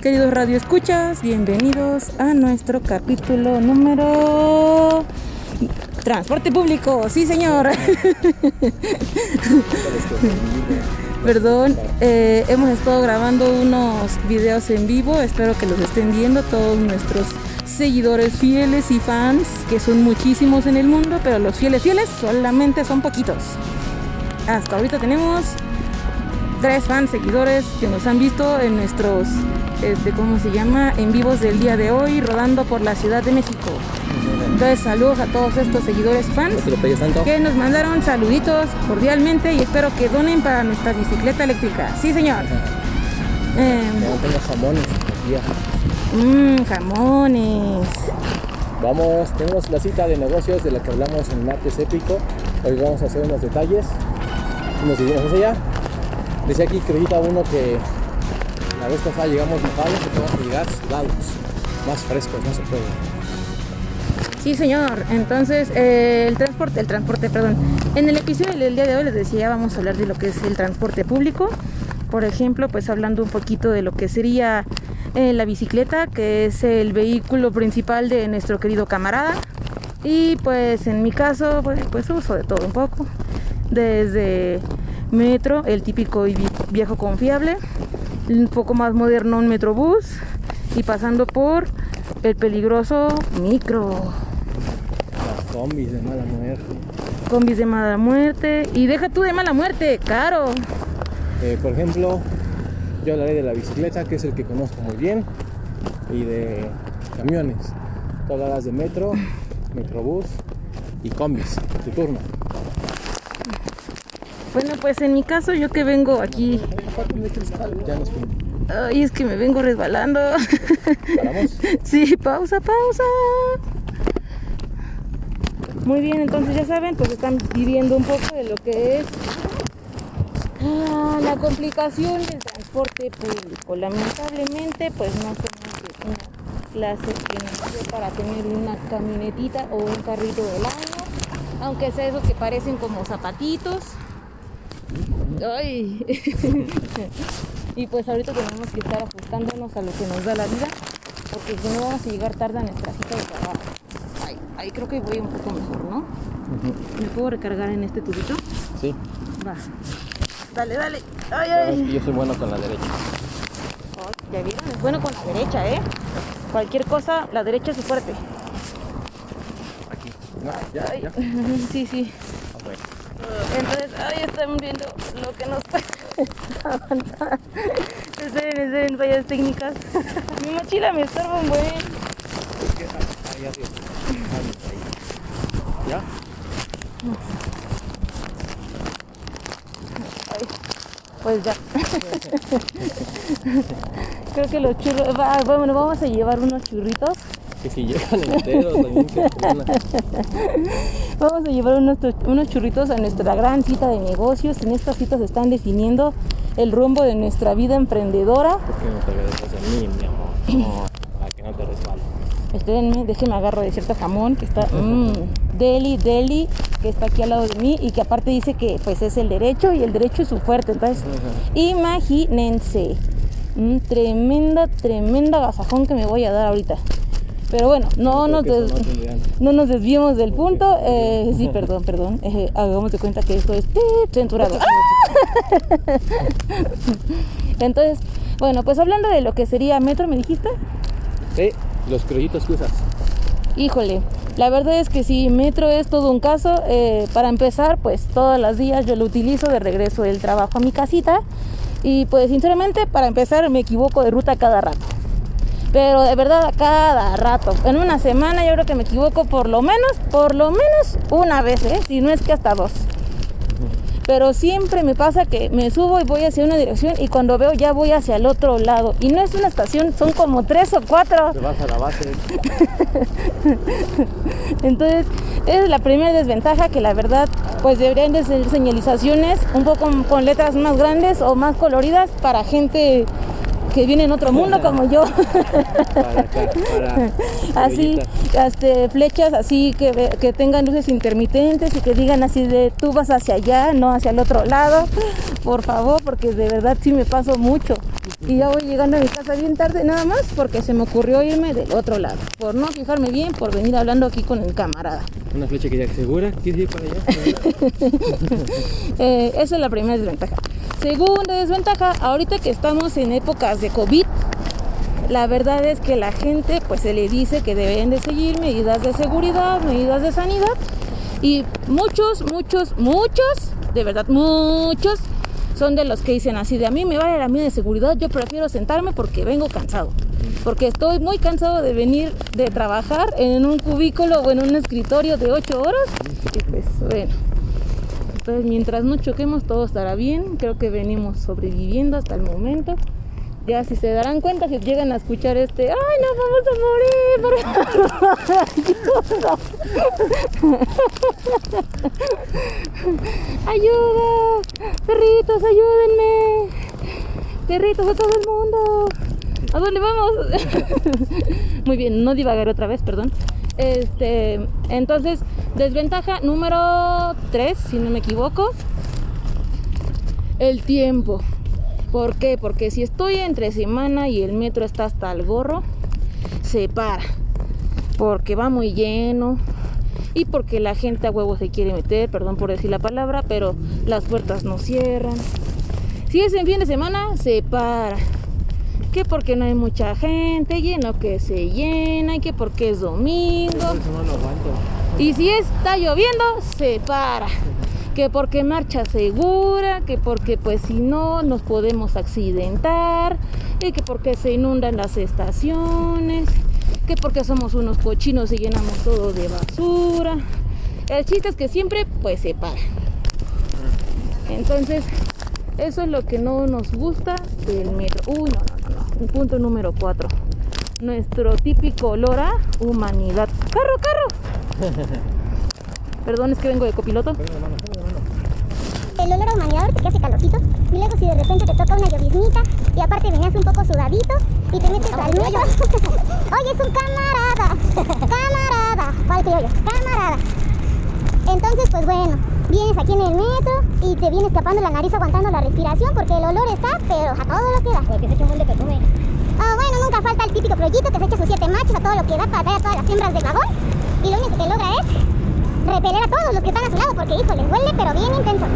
Queridos Radio Escuchas, bienvenidos a nuestro capítulo número Transporte público, sí señor. Perdón, eh, hemos estado grabando unos videos en vivo, espero que los estén viendo todos nuestros seguidores fieles y fans, que son muchísimos en el mundo, pero los fieles fieles solamente son poquitos. Hasta ahorita tenemos tres fans seguidores que nos han visto en nuestros, este, ¿cómo se llama? En vivos del día de hoy, rodando por la Ciudad de México. Entonces, saludos a todos estos seguidores fans que nos mandaron saluditos cordialmente y espero que donen para nuestra bicicleta eléctrica. Sí, señor. Eh, tengo jamones mmm, jamones. Vamos, tenemos la cita de negocios de la que hablamos en martes épico. Hoy vamos a hacer unos detalles. Nos seguimos hacia allá. Decía aquí que ahorita uno que la vez pasada llegamos mojados, que vamos a llegar sudados, más frescos, no se puede. Sí, señor. Entonces, eh, el transporte, el transporte, perdón. En el episodio del día de hoy les decía, vamos a hablar de lo que es el transporte público. Por ejemplo, pues hablando un poquito de lo que sería eh, la bicicleta, que es el vehículo principal de nuestro querido camarada. Y pues en mi caso, pues, pues uso de todo un poco. Desde metro, el típico y viejo confiable, un poco más moderno un metrobús y pasando por el peligroso micro. Las combis de mala muerte. Combis de mala muerte. Y deja tú de mala muerte, caro. Eh, por ejemplo, yo hablaré de la bicicleta, que es el que conozco muy bien, y de camiones. Tú hablarás de metro, metrobús y combis. Tu turno. Bueno, pues en mi caso, yo que vengo aquí. Ya nos. Ay, es que me vengo resbalando. ¿Paramos? Sí, pausa, pausa. Muy bien, entonces ya saben, pues están viviendo un poco de lo que es ah, la complicación del transporte público. Lamentablemente, pues no somos de una clase que nació para tener una camionetita o un carrito del año, aunque sea esos que parecen como zapatitos. Ay. y pues ahorita tenemos que estar ajustándonos a lo que nos da la vida, porque si no vamos a llegar tarde a nuestra cita de trabajo. Ay, ahí creo que voy un poco mejor, ¿no? ¿Me puedo recargar en este tubito? Sí. Va. Dale, dale. Ay, ay. yo soy bueno con la derecha. Oh, ya vieron, es bueno con la derecha, ¿eh? Cualquier cosa, la derecha es su fuerte. Aquí. No, ya, Ay, ya. sí, sí. Ah. Entonces, ahí están viendo lo que nos avanzar. Esperen, esperen, fallas técnicas. Mi mochila me estorba un buen. Ahí arriba. Ahí. ¿Ya? Ay, pues ya. Creo que los churros. bueno, vamos a llevar unos churritos. Que si llegan enteros también que. Vamos a llevar unos, unos churritos a nuestra gran cita de negocios. En estas citas se están definiendo el rumbo de nuestra vida emprendedora. ¿Por qué no te agradezcas a mí, mi amor? No, que no te resbales. Espérenme, déjenme agarro de cierto jamón que está mmm, deli, deli, que está aquí al lado de mí y que aparte dice que pues es el derecho y el derecho es su fuerte. Entonces, imagínense, un tremenda, tremenda gasajón que me voy a dar ahorita. Pero bueno, no nos, des- no nos desviemos del punto. Eh, sí, perdón, perdón. Eh, hagamos de cuenta que esto es censurado. ¡Ah! Entonces, bueno, pues hablando de lo que sería metro, ¿me dijiste? Sí, los criollitos que usas. Híjole, la verdad es que sí, metro es todo un caso. Eh, para empezar, pues todos los días yo lo utilizo de regreso del trabajo a mi casita. Y pues sinceramente, para empezar, me equivoco de ruta cada rato. Pero de verdad cada rato. En una semana yo creo que me equivoco por lo menos, por lo menos una vez, ¿eh? si no es que hasta dos. Pero siempre me pasa que me subo y voy hacia una dirección y cuando veo ya voy hacia el otro lado. Y no es una estación, son como tres o cuatro. Te vas a la base. Entonces, es la primera desventaja que la verdad pues deberían de ser señalizaciones un poco con letras más grandes o más coloridas para gente que viene en otro mundo como yo. así, este, flechas así que, que tengan luces intermitentes y que digan así de tú vas hacia allá, no hacia el otro lado. Por favor, porque de verdad sí me paso mucho. Y ya voy llegando a mi casa bien tarde nada más porque se me ocurrió irme del otro lado. Por no fijarme bien, por venir hablando aquí con el camarada. Una flecha que ya segura, ¿quieres ir para allá? eh, esa es la primera desventaja. Segunda desventaja, ahorita que estamos en épocas de COVID, la verdad es que la gente pues se le dice que deben de seguir medidas de seguridad, medidas de sanidad y muchos, muchos, muchos, de verdad muchos son de los que dicen así de a mí me vale la mía de seguridad, yo prefiero sentarme porque vengo cansado, porque estoy muy cansado de venir de trabajar en un cubículo o en un escritorio de 8 horas y pues bueno entonces, mientras no choquemos, todo estará bien. Creo que venimos sobreviviendo hasta el momento. Ya si se darán cuenta, si llegan a escuchar este, ¡ay, no vamos a morir! ¡Ayuda! ¡Perritos, ayúdenme! ¡Perritos a todo el mundo! ¿A dónde vamos? Muy bien, no divagar otra vez, perdón. Este, entonces, desventaja número 3, si no me equivoco, el tiempo. ¿Por qué? Porque si estoy entre semana y el metro está hasta el gorro, se para. Porque va muy lleno y porque la gente a huevo se quiere meter, perdón por decir la palabra, pero las puertas no cierran. Si es en fin de semana, se para que porque no hay mucha gente, lleno que se llena, y que porque es domingo. y si está lloviendo, se para. Que porque marcha segura, que porque pues si no nos podemos accidentar, y que porque se inundan las estaciones, que porque somos unos cochinos y llenamos todo de basura. El chiste es que siempre pues se para. Entonces, eso es lo que no nos gusta del metro. Uy, no, no, no, no. Punto número 4. Nuestro típico olor a humanidad. ¡Carro, carro! Perdón, es que vengo de copiloto. El olor a humanidad porque hace calorcito. Y luego si de repente te toca una lloviznita y aparte venías un poco sudadito y te metes al metro. Oye, es un camarada. Camarada. ¿Cuál criollo? Camarada. Entonces, pues bueno, vienes aquí en el metro y te viene escapando la nariz aguantando la respiración porque el olor está, pero a todo lo que da. Porque se echa un buen de perfume. Ah, bueno, nunca falta el típico proyito que se echa sus siete machos a todo lo que da para traer a todas las hembras del vagón. Y lo único que logra es repeler a todos los que están a su lado porque, hijo, les huele, pero bien intenso.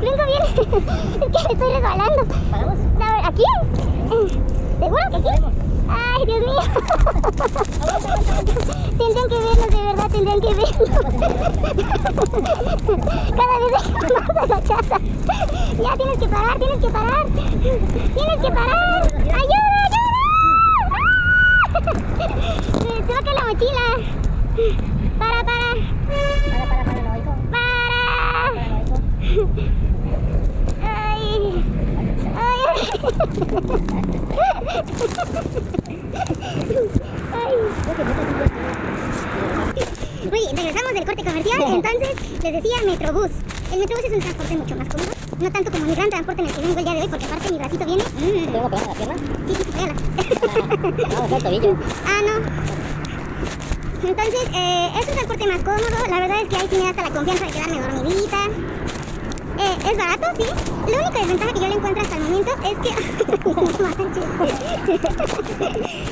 Vengo bien. es que estoy resbalando. ¿Paramos? ¿Aquí? ¿Seguro que aquí? Ay, Dios mío. tendrían que vernos, de verdad, tendrían que vernos. Cada vez más a la casa. Ya tienes que parar, tienes que parar. Tienes que parar. ¡Ayuda, ayuda! Se caer la mochila. Para, para. Para, para. Para. Para, lo oigo. Ay. Bien, regresamos del corte comercial. Entonces, les decía Metrobús. El Metrobús es un transporte mucho más cómodo. No tanto como mi gran transporte en el que vengo el día de hoy, porque aparte mi bracito viene. ¿Te vengo pegando la pierna? Sí, sí, pégala. No, es el tobillo. Ah, no. Entonces, eh, es un transporte más cómodo. La verdad es que ahí sí me da hasta la confianza de quedarme dormidita. Eh, es barato, sí. La única desventaja que yo le encuentro hasta el momento es que.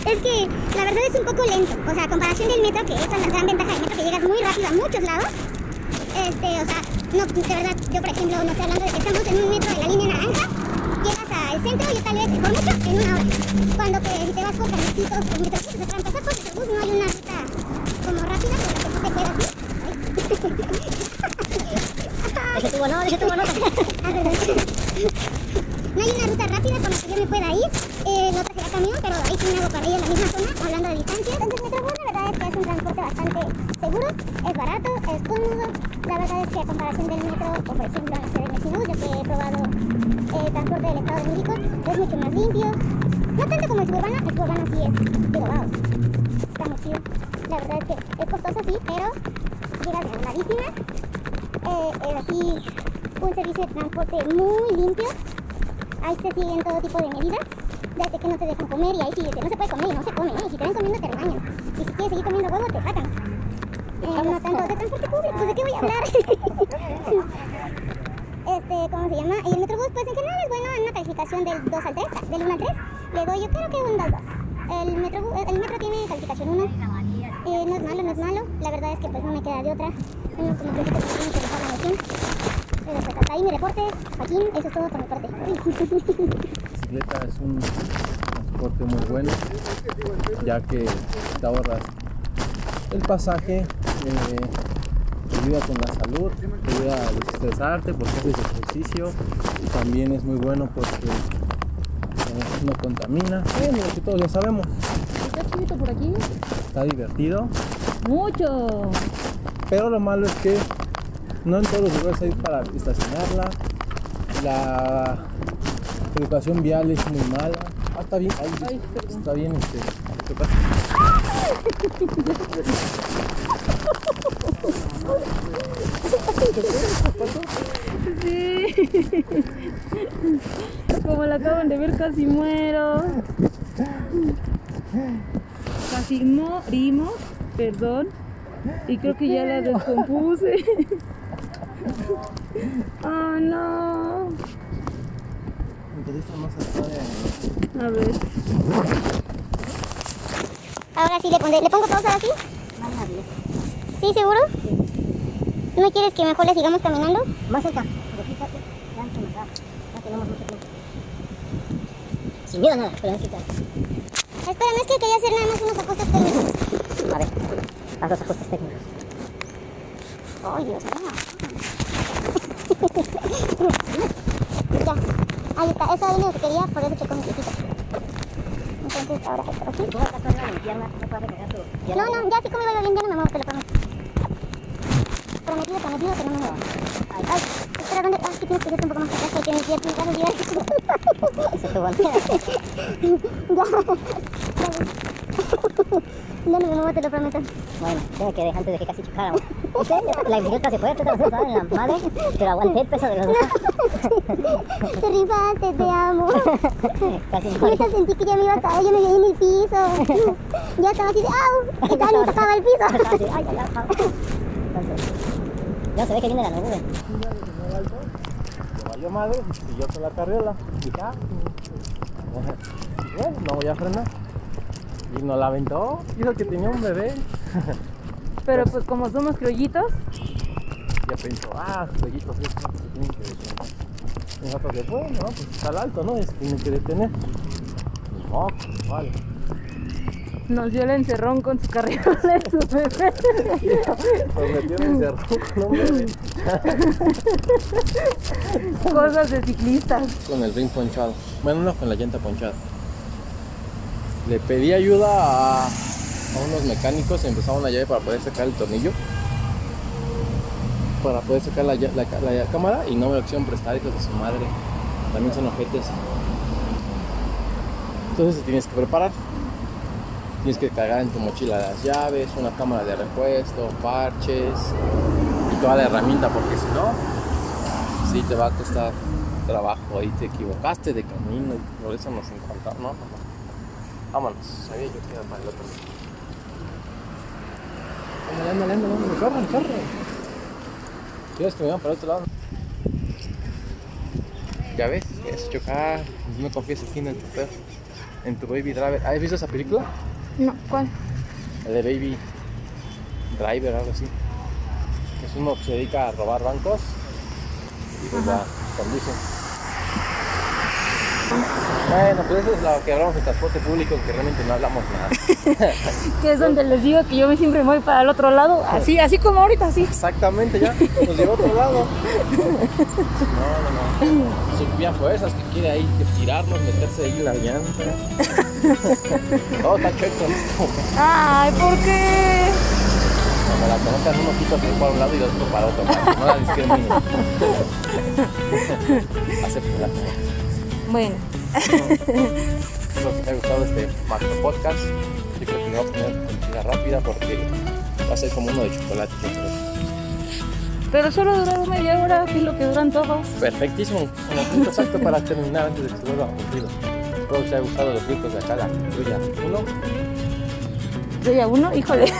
Es que la verdad es un poco lento. O sea, a comparación del metro, que esa es la gran ventaja del metro, que llegas muy rápido a muchos lados. Este, o sea, no, de verdad, yo por ejemplo, no estoy hablando de que estamos en un metro de la línea naranja. Llegas al centro y tal vez, por mucho, en una hora. Cuando que si te vas por camioncitos, por sea, para empezar por metrobús no hay una ruta como rápida por la que tú te puedas ir. Ese tubo no, tubo no. No hay una ruta rápida con la que yo me pueda ir. Eh, no será camión, pero ahí sí me hago para en la misma zona, hablando de distancia. Entonces, Metrobús, la verdad es que es un transporte bastante seguro, es barato, es cómodo. La verdad es que a comparación del metro, o por ejemplo la ciudad de Mexibus, yo que he probado eh, transporte del Estado de México, es mucho más limpio. No tanto como el suburbano, el suburbano sí es, digo, wow, está muy. La verdad es que es costoso, sí, pero llegas regaladísima. Eh, es así un servicio de transporte muy limpio. Ahí se siguen todo tipo de medidas. Desde que no te dejan comer y ahí sí, que no se puede comer y no se come. ¿eh? Y si te ven comiendo te regañan. Y si quieres seguir comiendo huevo te sacan. Eh, no tanto de transporte público, pues de qué voy a hablar. este, ¿cómo se llama? Y el Metrobús, pues en general es bueno en una calificación del 2 al 3, del 1 al 3. Le doy yo creo que un 2 2. El, Metrobús, el metro tiene calificación 1. Eh, no es malo, no es malo. La verdad es que pues no me queda de otra. Uno como que tiene que dejar la Pues hasta ahí mi reporte. Joaquín, eso es todo por mi parte. bicicleta es un transporte muy bueno, ya que te ahorras el pasaje, eh, te ayuda con la salud, te ayuda a desestresarte porque haces ejercicio y también es muy bueno porque eh, no contamina, eh, lo que todos ya sabemos, ¿Está escrito por aquí? está divertido, Mucho. pero lo malo es que no en todos los lugares hay para estacionarla, la educación vial es muy mala, ah, está bien, ahí Ay, perdón. está bien este. Sí. Como la acaban de ver, casi muero. Casi morimos, perdón. Y creo que ya la descompuse. Oh no. Entonces vamos a ver. Ahora sí le pondré. ¿Le pongo pausa así? ¿Sí, seguro? ¿No quieres que mejor le sigamos caminando? Más cerca. Porque fíjate, ya antes de matar. Ya tenemos mucho tiempo. Sin miedo a nada, pero. Espera, no es que quería hacer nada más unos ajustes técnicos. A ver, haz los ajustes técnicos. Ay, Dios mío. Ya, ahí está. Eso es lo único que quería, por eso chocó mi piecito. Entonces, ahora esto aquí. estás pierna, no puedes pegar tu No, pierna. no, ya así como iba bien, ya no me muevo, te lo prometo. Prometido, prometido, pero no me muevo. Ay, ay, espera, ¿dónde? Ah, aquí tienes que irte un poco más atrás, porque mi pie está en Eso es tu bandera. Ya no me muevo, te lo prometo. Bueno, tengo que dejar antes de que casi chocáramos. La bicicleta se fue, tú te vas a en la madre, pero aguanté el peso de los dos. Te rifaste, te amo. Casi no. Ahorita sentí que ya me iba a caer, yo me veía en el piso. Ya estaba así de ¡au! Y todavía ni tocaba el piso. así, ay, ay, ay. Entonces, ya se ve que viene la nube. Le valió madre y siguió con la carriola. Ah, bueno, no voy a frenar. Y nos la aventó, dijo que tenía un bebé. Pero pues como somos criollitos, Ya pensó, ah, estos se tienen que detener. Y nosotros de, bueno, no, pues está al alto, ¿no? Se tienen que detener. No, pues vale. nos dio el encerrón con su carriola y su bebé. Nos metió el cerro con un bebé. Cosas de ciclistas. Con el ring ponchado. Bueno, no con la llanta ponchada. Le pedí ayuda a, unos mecánicos, empezaron una llave para poder sacar el tornillo. Para poder sacar la, la la cámara y no me lo prestar, hijos de su madre. También son ojetes. Entonces tienes que preparar. Tienes que cargar en tu mochila las llaves, una cámara de repuesto, parches y toda la herramienta, porque si no, sí te va a costar trabajo. Ahí te equivocaste de camino y por eso nos encontramos. No. Vámonos, sabía yo que era para el otro lado. Ándale, ándale, ándale, ándale, corre, corre. ¿Quieres que me vayan para el otro lado? Ya ves, es chocar. No me confíes aquí en tu perro, en tu baby driver. ¿Has visto esa película? No, ¿cuál? El de Baby Driver, algo así. Es uno que se dedica a robar bancos y pues ya conduce. Bueno, pues eso es lo que hablamos de transporte público, que realmente no hablamos nada. Que es donde les digo que yo me siempre voy para el otro lado. Así, así como ahorita, así. Exactamente, ya nos llevó a otro lado. No, no, no. Su vía fuerzas que quiere ahí tirarnos, meterse ahí en la llanta. Todo está chueco. Ay, ¿por qué? Cuando la conozcan uno para un lado y otro para otro. para que No la discriminen. Acéptela. Bueno. Espero que os haya gustado este macro podcast. Yo creo que me voy a poner comida rápida porque va a ser como uno de chocolate. Pero solo duró media hora, que es lo que duran todos. Perfectísimo, como punto exacto para terminar antes de que se vuelva aburrido. Espero que os haya gustado los ricos de acá, la tuya 1 estrella 1, híjole.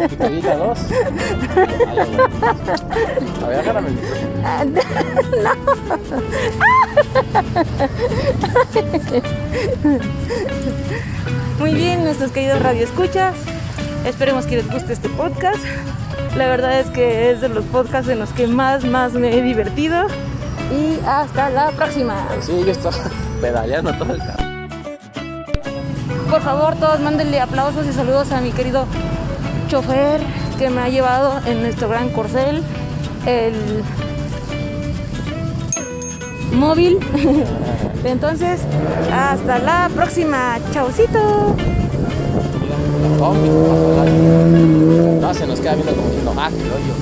Estrellita 2. A ver, el No. Muy bien, nuestros queridos radioescuchas. Esperemos que les guste este podcast. La verdad es que es de los podcasts en los que más, más me he divertido. Y hasta la próxima. Sí, yo estoy pedaleando todo el carro. Favor, todos mándenle aplausos y saludos a mi querido chofer que me ha llevado en nuestro gran corcel, el móvil. Entonces, hasta la próxima. Chaucito. Aire. No, se nos queda viendo como diciendo, ah, qué hoyo.